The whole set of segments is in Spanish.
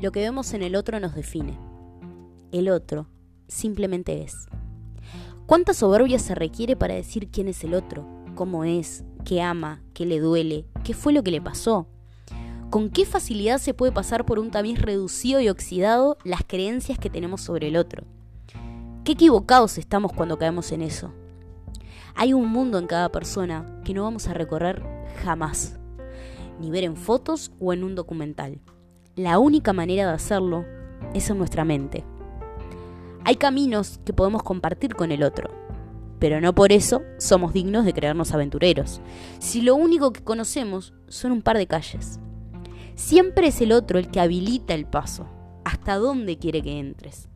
Lo que vemos en el otro nos define. El otro simplemente es. ¿Cuánta soberbia se requiere para decir quién es el otro? ¿Cómo es? ¿Qué ama? ¿Qué le duele? ¿Qué fue lo que le pasó? ¿Con qué facilidad se puede pasar por un tamiz reducido y oxidado las creencias que tenemos sobre el otro? Qué equivocados estamos cuando caemos en eso. Hay un mundo en cada persona que no vamos a recorrer jamás, ni ver en fotos o en un documental. La única manera de hacerlo es en nuestra mente. Hay caminos que podemos compartir con el otro, pero no por eso somos dignos de creernos aventureros, si lo único que conocemos son un par de calles. Siempre es el otro el que habilita el paso, hasta dónde quiere que entres.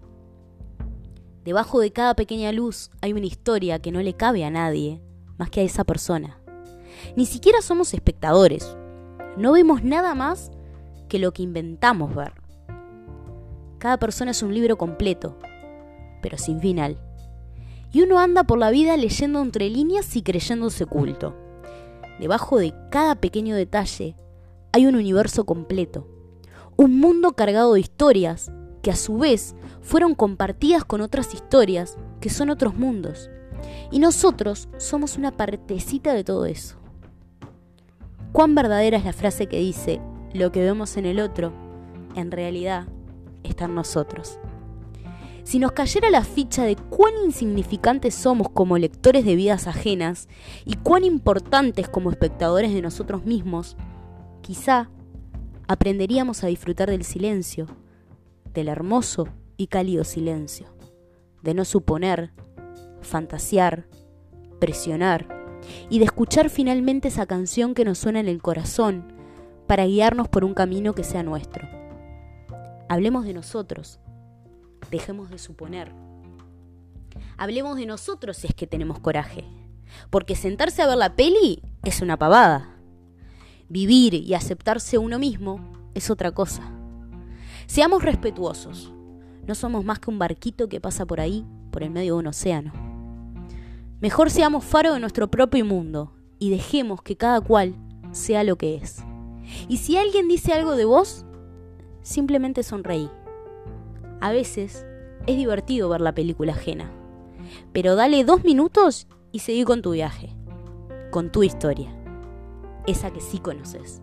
Debajo de cada pequeña luz hay una historia que no le cabe a nadie más que a esa persona. Ni siquiera somos espectadores, no vemos nada más que lo que inventamos ver. Cada persona es un libro completo, pero sin final. Y uno anda por la vida leyendo entre líneas y creyéndose culto. Debajo de cada pequeño detalle hay un universo completo, un mundo cargado de historias que a su vez fueron compartidas con otras historias que son otros mundos. Y nosotros somos una partecita de todo eso. ¿Cuán verdadera es la frase que dice, lo que vemos en el otro, en realidad está en nosotros. Si nos cayera la ficha de cuán insignificantes somos como lectores de vidas ajenas y cuán importantes como espectadores de nosotros mismos, quizá aprenderíamos a disfrutar del silencio, del hermoso y cálido silencio, de no suponer, fantasear, presionar y de escuchar finalmente esa canción que nos suena en el corazón para guiarnos por un camino que sea nuestro. Hablemos de nosotros, dejemos de suponer. Hablemos de nosotros si es que tenemos coraje, porque sentarse a ver la peli es una pavada. Vivir y aceptarse uno mismo es otra cosa. Seamos respetuosos, no somos más que un barquito que pasa por ahí, por el medio de un océano. Mejor seamos faro de nuestro propio mundo y dejemos que cada cual sea lo que es. Y si alguien dice algo de vos, simplemente sonreí. A veces es divertido ver la película ajena, pero dale dos minutos y seguí con tu viaje, con tu historia, esa que sí conoces.